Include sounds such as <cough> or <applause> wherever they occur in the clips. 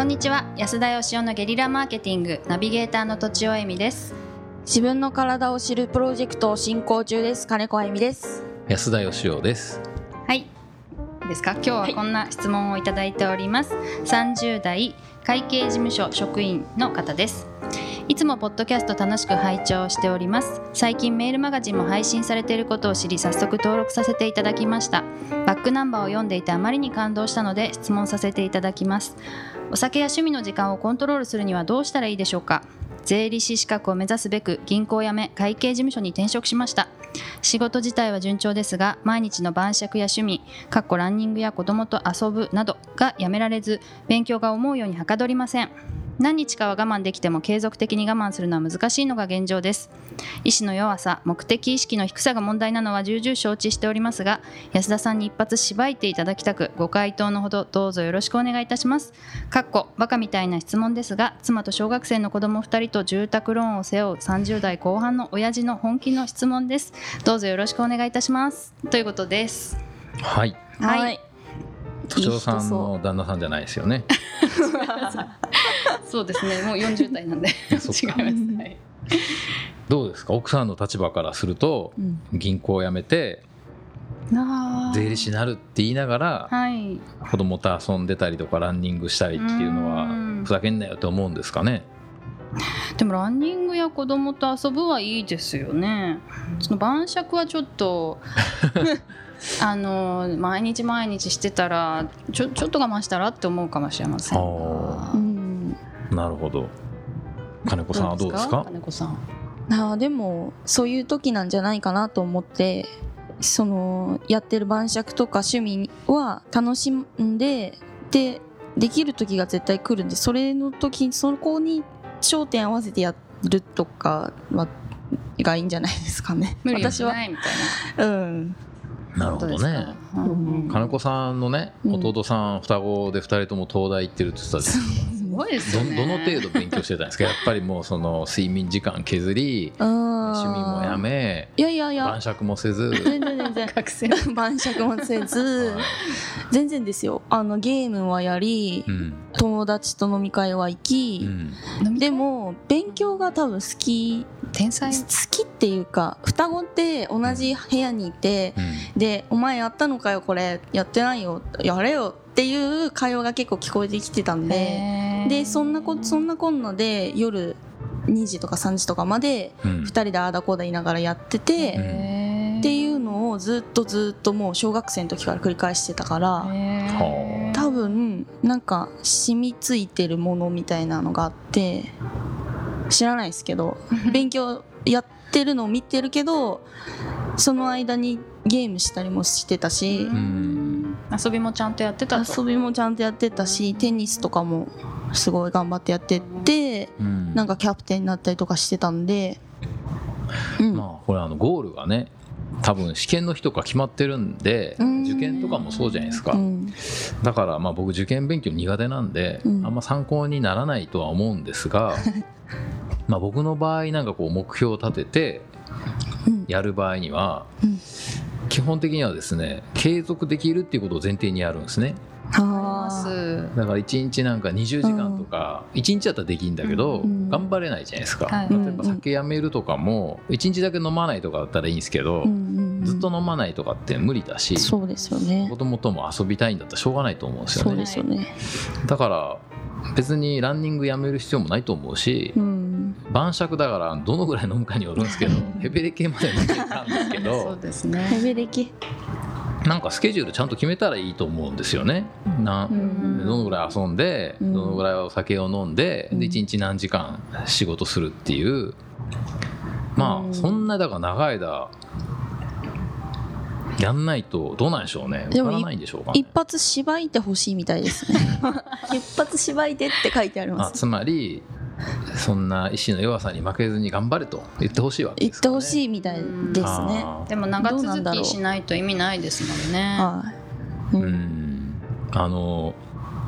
こんにちは。安田義雄のゲリラマーケティングナビゲーターのとちおえみです。自分の体を知るプロジェクトを進行中です。金子あゆみです。安田義雄です。はい。ですか？今日はこんな質問をいただいております、30代会計事務所職員の方です。いつもポッドキャスト楽しく拝聴しております。最近メールマガジンも配信されていることを知り早速登録させていただきました。バックナンバーを読んでいてあまりに感動したので質問させていただきますお酒や趣味の時間をコントロールするにはどうしたらいいでしょうか？税理士資格を目指すべく銀行を辞め会計事務所に転職しました。仕事自体は順調ですが毎日の晩酌や趣味かっこランニングや子供と遊ぶなどがやめられず勉強が思うようにはかどりません。何日かは我慢できても継続的に我慢するのは難しいのが現状です。意志の弱さ目的意識の低さが問題なのは重々承知しておりますが安田さんに一発しばいていただきたくご回答のほどどうぞよろしくお願いいたします。かっこバカみたいな質問ですが妻と小学生の子供2人と住宅ローンを背負う30代後半の親父の本気の質問です。どうぞよろしくお願いいたします。ということです。はい。はい。都庁さんの旦那さんじゃないですよね <laughs> <laughs> <laughs> そうですね。もう40代なんで。<laughs> 違います、はい、どうですか？奥さんの立場からすると、銀行を辞めて税理士になるって言いながら、はい、子供と遊んでたりとかランニングしたりっていうのはうん。ふざけんなよと思うんですかね？でもランニングや子供と遊ぶはいいですよね。その晩酌はちょっと <laughs> あの毎日毎日してたらちょちょっと我慢したらって思うかもしれませんなるほど。金子さんはどうですか？金子さん。あーでもそういう時なんじゃないかなと思ってそのやってる晩酌とか趣味は楽しんででできる時が絶対来るんでそれの時そこに焦点合わせてやるとかはがいいんじゃないですかね。無理はないみたいうん。なるほどね。うんうん。金子さんのねうん。弟さん双子で2人とも東大行ってるって言ってたじゃないですかすごいですよね。どどの程度勉強してたんですか？<laughs> やっぱりもうその睡眠時間削り趣味もやめいやいやいや。晩酌もせず。全然全然。学生 <laughs> 晩酌もせず。全然ですよ。あのゲームはやりうん。友達と飲み会は行き、うん。でも勉強が多分好き天才。好きっていうか双子って同じ部屋にいてうん。で「お前やったのかよこれやってないよやれよ」っていう会話が結構聞こえてきてたんでへーでそんなこそんなこんなで夜2時とか3時とかまでうん。2人でああだこうだ言いながらやってて、へーっていうのをずっとずっともう小学生の時から繰り返してたから。多分なんか染みついてるものみたいなのがあって知らないですけど <laughs> 勉強やってるのを見てるけどその間にゲームしたりもしてたしうん遊びもちゃんとやってたと。遊びもちゃんとやってたしテニスとかもすごい頑張ってやってってうん。なんかキャプテンになったりとかしてたんで、うん。まあこれあのゴールがね多分試験の日とか決まってるんでうん。受験とかもそうじゃないですか。うん。だからまあ僕受験勉強苦手なんでうん。あんま参考にならないとは思うんですが <laughs> まあ僕の場合なんかこう目標を立ててうん。やる場合にはうん基本的にはですね継続できるっていうことを前提にやるんですね。はあだから1日なんか20時間とか1日だったらできるんだけどうん頑張れないじゃないですか。はい。例えば酒やめるとかも1日だけ飲まないとかだったらいいんですけどずっと飲まないとかって無理だしそうですよね。子供とも遊びたいんだったらしょうがないと思うんですそうよねですよね。だから別にランニングやめる必要もないと思うしうん晩酌だからどのぐらい飲むかによるんですけど <laughs> ヘベレ系まで飲んでたんですけそうどですね。ヘベレキなんかスケジュールちゃんと決めたらいいと思うんですよね。なうんどのぐらい遊んでうん。どのぐらいお酒を飲んでうん。で1日何時間仕事するっていう。まうん。あそんなだから長い間やんないとどうなんでしょうね。でもわからないんでしょうかね。一発しばいてほしいみたいですね。<laughs> <laughs> 一発しばいてって書いてあります。あつまりそんな意志の弱さに負けずに頑張れと言ってほしいわけ言ってですかねほしいみたいですね。あでも長続きしないと意味ないですもんね。はい、うーうん。んあの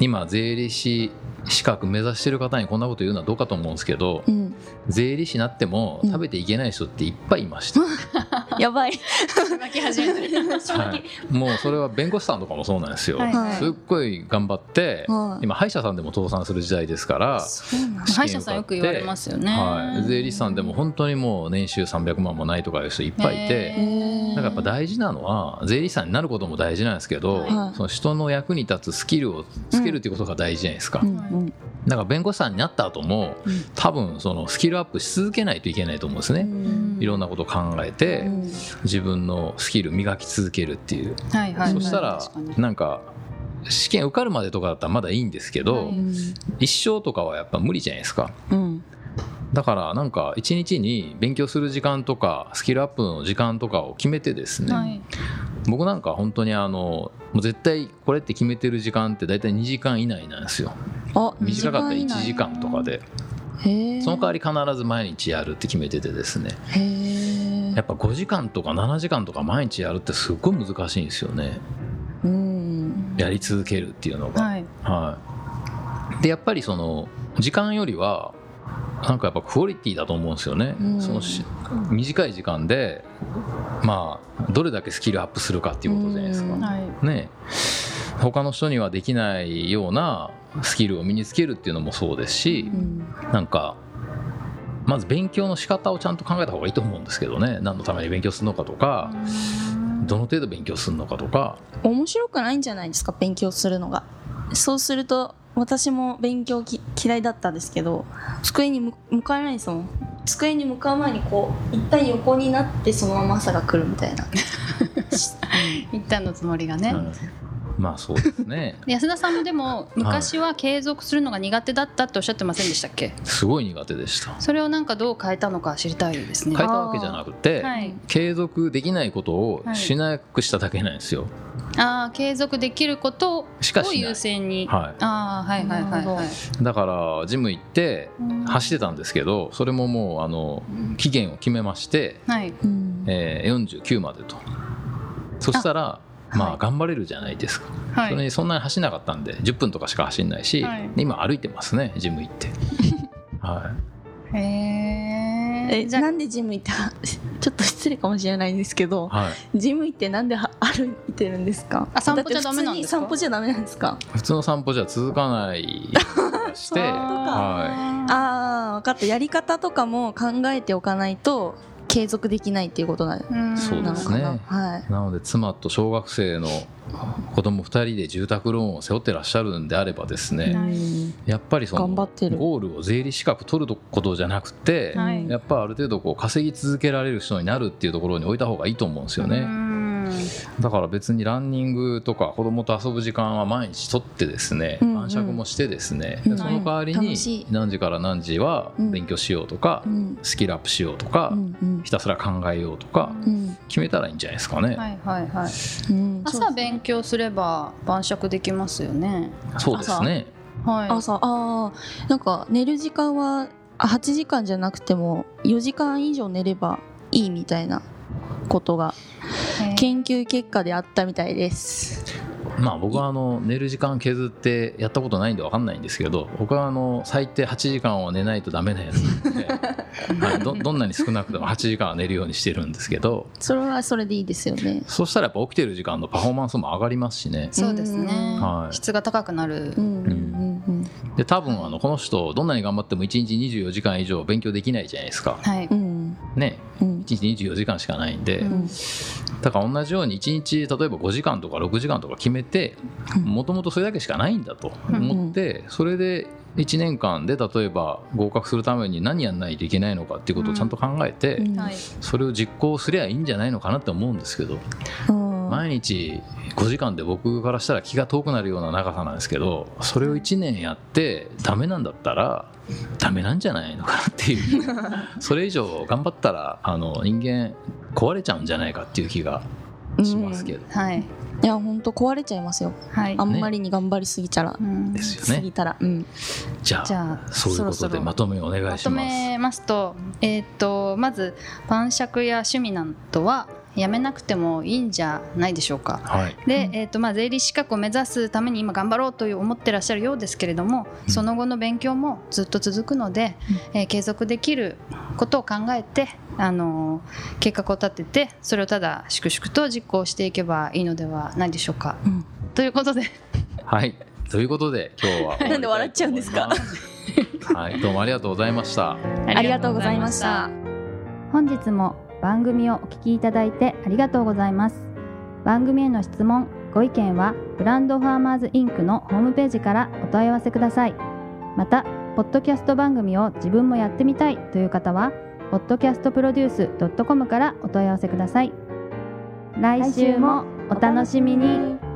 今税理士資格目指してる方にこんなこと言うのはどうかと思うんですけどうん。税理士になってもうん食べていけない人っていっぱいいました、<laughs> <laughs> やばい。巻き始めて。る、<laughs> はい、もうそれは弁護士さんとかもそうなんですよ、はい、すっごい頑張って、はい、今歯医者さんでも倒産する時代ですから歯医者さんよく言われますよね、はい、税理士さんでも本当にもう年収300万もないとかいう人いっぱいいてだからやっぱ大事なのは税理士さんになることも大事なんですけど、その人の役に立つスキルをつけるっていうことが大事じゃないですか、うんうんだから弁護士さんになった後も、多分そのスキルアップし続けないといけないと思うんですね、いろんなことを考えて、自分のスキル磨き続けるっていう、はいはい、そしたらなんか試験受かるまでとかだったらまだいいんですけど、一生とかはやっぱ無理じゃないですか、うん、だからなんか一日に勉強する時間とかスキルアップの時間とかを決めてですね、はい、僕なんか本当にあのもう絶対これって決めてる時間って大体2時間以内なんですよ。短かったら1時間とかで。その代わり必ず毎日やるって決めててですね。やっぱ5時間とか7時間とか毎日やるってすっごい難しいんですよね。やり続けるっていうのが、はい、はい、でやっぱりその時間よりはなんかやっぱクオリティだと思うんですよね、その短い時間でまあどれだけスキルアップするかっていうことじゃないですか、はい、ね。他の人にはできないようなスキルを身につけるっていうのもそうですし、うん、なんかまず勉強の仕方をちゃんと考えた方がいいと思うんですけどね。何のために勉強するのかとか、どの程度勉強するのかとか。面白くないんじゃないですか勉強するのが。そうすると私も勉強き嫌いだったんですけど机に向かえないですもん。机に向かう前にこう一旦横になってそのまま朝が来るみたいな。<laughs> <laughs> 一旦のつもりがね、うん <laughs> まあそうですね。安田さんもでも昔は継続するのが苦手だったっておっしゃってませんでしたっけ？すごい苦手でした。それをなんかどう変えたのか知りたいですね。変えたわけじゃなくて、はい、継続できないことをしなくしただけなんですよ、はいああ継続できることを優先に。はい。あはいはいはいはい。だからジム行って走ってたんですけどそれももうあの期限を決めまして、はい。えー、49までと。そしたらまあ頑張れるじゃないですか、はい、それにそんなに走らなかったんで10分とかしか走んないし、はい、今歩いてますねジム行って。<laughs> はい。へえじゃなんでジム行って <laughs> ちょっと失礼かもしれないんですけど、はい、ジム行ってなんで歩いてるんですか？あ散歩じゃダメなんですか？散歩じゃダメなんですか？普通の散歩じゃ続かないしてはい、ああ分かった。やり方とかも考えておかないと継続できないっていうことなそうですね、はい、なので妻と小学生の子供2人で住宅ローンを背負ってらっしゃるんであればですね、やっぱりそのゴールを税理資格取ることじゃなくて、やっぱある程度こう稼ぎ続けられる人になるっていうところに置いた方がいいと思うんですよね。だから別にランニングとか子供と遊ぶ時間は毎日とってですね、晩酌もしてですね、その代わりに何時から何時は勉強しようとか、スキルアップしようとか、ひたすら考えようとか決めたらいいんじゃないですかね。はいはいはい、朝勉強すれば晩酌できますよね。そうですね。はい、朝。あなんか寝る時間は8時間じゃなくても4時間以上寝ればいいみたいなことが研究結果であったみたいです。まあ僕はあの寝る時間削ってやったことないんで分かんないんですけど僕はあの最低8時間は寝ないとダメなやつなので、<laughs> はい、どどんなに少なくても8時間は寝るようにしてるんですけどそれはそれでいいですよね。そしたらやっぱ起きてる時間のパフォーマンスも上がりますしね。そうですね、はい、質が高くなる、うん、で多分あのこの人どんなに頑張っても1日24時間以上勉強できないじゃないですか、はいね、うん、1日24時間しかないんで、うん、だから同じように1日例えば5時間とか6時間とか決めてもともとそれだけしかないんだと思って、それで1年間で例えば合格するために何やんないといけないのかっていうことをちゃんと考えて、それを実行すりゃいいんじゃないのかなって思うんですけど。毎日5時間で僕からしたら気が遠くなるような長さなんですけどそれを1年やってダメなんだったらダメなんじゃないのかなっていう。<laughs> それ以上頑張ったらあの人間壊れちゃうんじゃないかっていう気がしますけど、うん、はい。いや本当壊れちゃいますよ、はい、あんまりに頑張りすぎちゃら、ね、ですよね。ぎたら、うん、じゃあそういうことでまとめお願いします。まとめますと,、えーと、とまず晩酌や趣味などはやめなくてもいいんじゃないでしょうか。はい、で、えーとまあ、税理士資格を目指すために今頑張ろうという思ってらっしゃるようですけれども、うん、その後の勉強もずっと続くので、うん、えー、継続できることを考えて、あのー、計画を立ててそれをただ粛々と実行していけばいいのではないでしょうか。うん、ということで。はい。ということで今日は。<laughs> なんで笑っちゃうんですか？はい。どうもありがとうございました。ありがとうございました。本日も番組をお聞きいただいてありがとうございます。番組への質問ご意見はブランドファーマーズインクのホームページからお問い合わせください。またポッドキャスト番組を自分もやってみたいという方は podcastproduce.com からお問い合わせください。来週もお楽しみに。